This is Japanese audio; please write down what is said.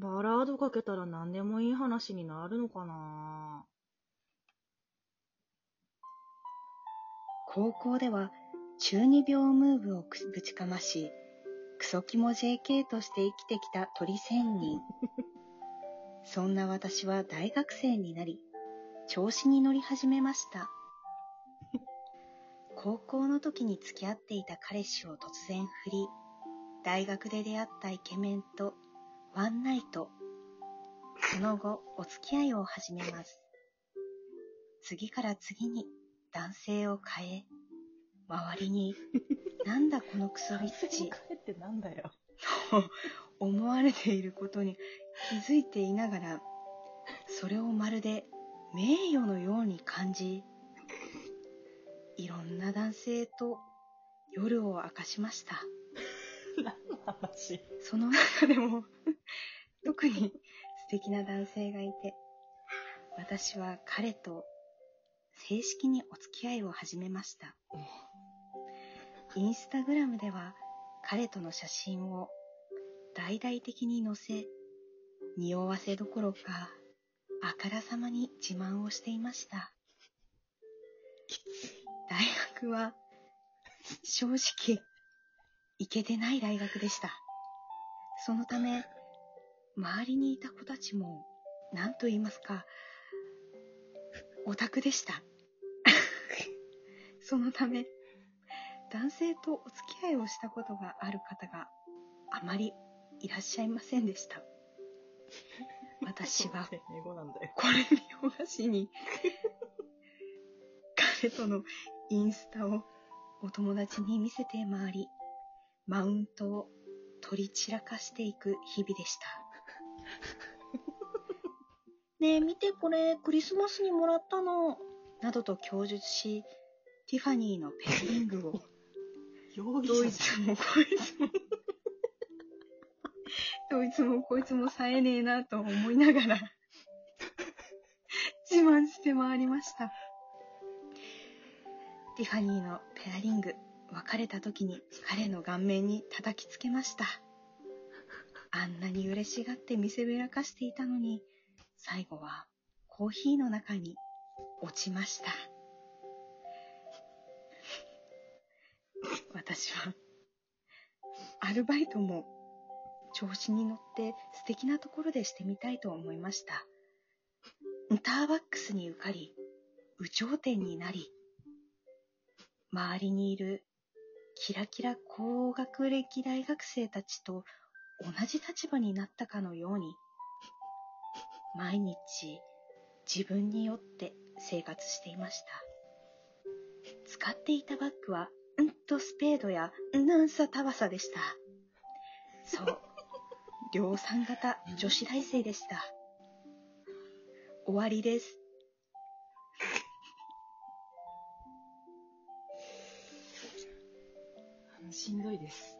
バラードかけたら何でもいい話になるのかな？高校では中二病ムーブをぶちかまし、クソキモ JK として生きてきた鳥仙人。そんな私は大学生になり、調子に乗り始めました。高校の時に付き合っていた彼氏を突然振り、大学で出会ったイケメンとワンナイト、その後お付き合いを始めます。次から次に男性を変え、周りに、なんだこのクソビッチ。ってなんだよ。と 思われていることに気づいていながら、それをまるで名誉のように感じ、いろんな男性と夜を明かしました。何の話？その中でも特に 素敵な男性がいて、私は彼と正式にお付き合いを始めました。インスタグラムでは彼との写真を大々的に載せ、匂わせどころか、あからさまに自慢をしていました。大学は、正直、行けてない大学でした。そのため、周りにいた子たちも、何と言いますか、オタクでした。そのため、男性とお付き合いをしたことがある方があまりいらっしゃいませんでした。私は、これ見よがしに、彼とのインスタをお友達に見せて回り、マウントを取り散らかしていく日々でした。ねえ、見てこれ、クリスマスにもらったの。などと供述し、ティファニーのペンリングを、どいつもこいつもどいつもこいつも冴えねえなと思いながら 自慢して回りました。ティファニーのペアリング、別れた時に彼の顔面に叩きつけました。あんなに嬉しがって見せびらかしていたのに、最後はコーヒーの中に落ちました。私は、アルバイトも調子に乗って素敵なところでしてみたいと思いました。スターバックスに受かり、有頂天になり、周りにいるキラキラ高学歴大学生たちと同じ立場になったかのように、毎日自分によって生活していました。使っていたバッグはうんとスペードやうんさたわさでした。そう。量産型女子大生でした。終わりです。しんどいです。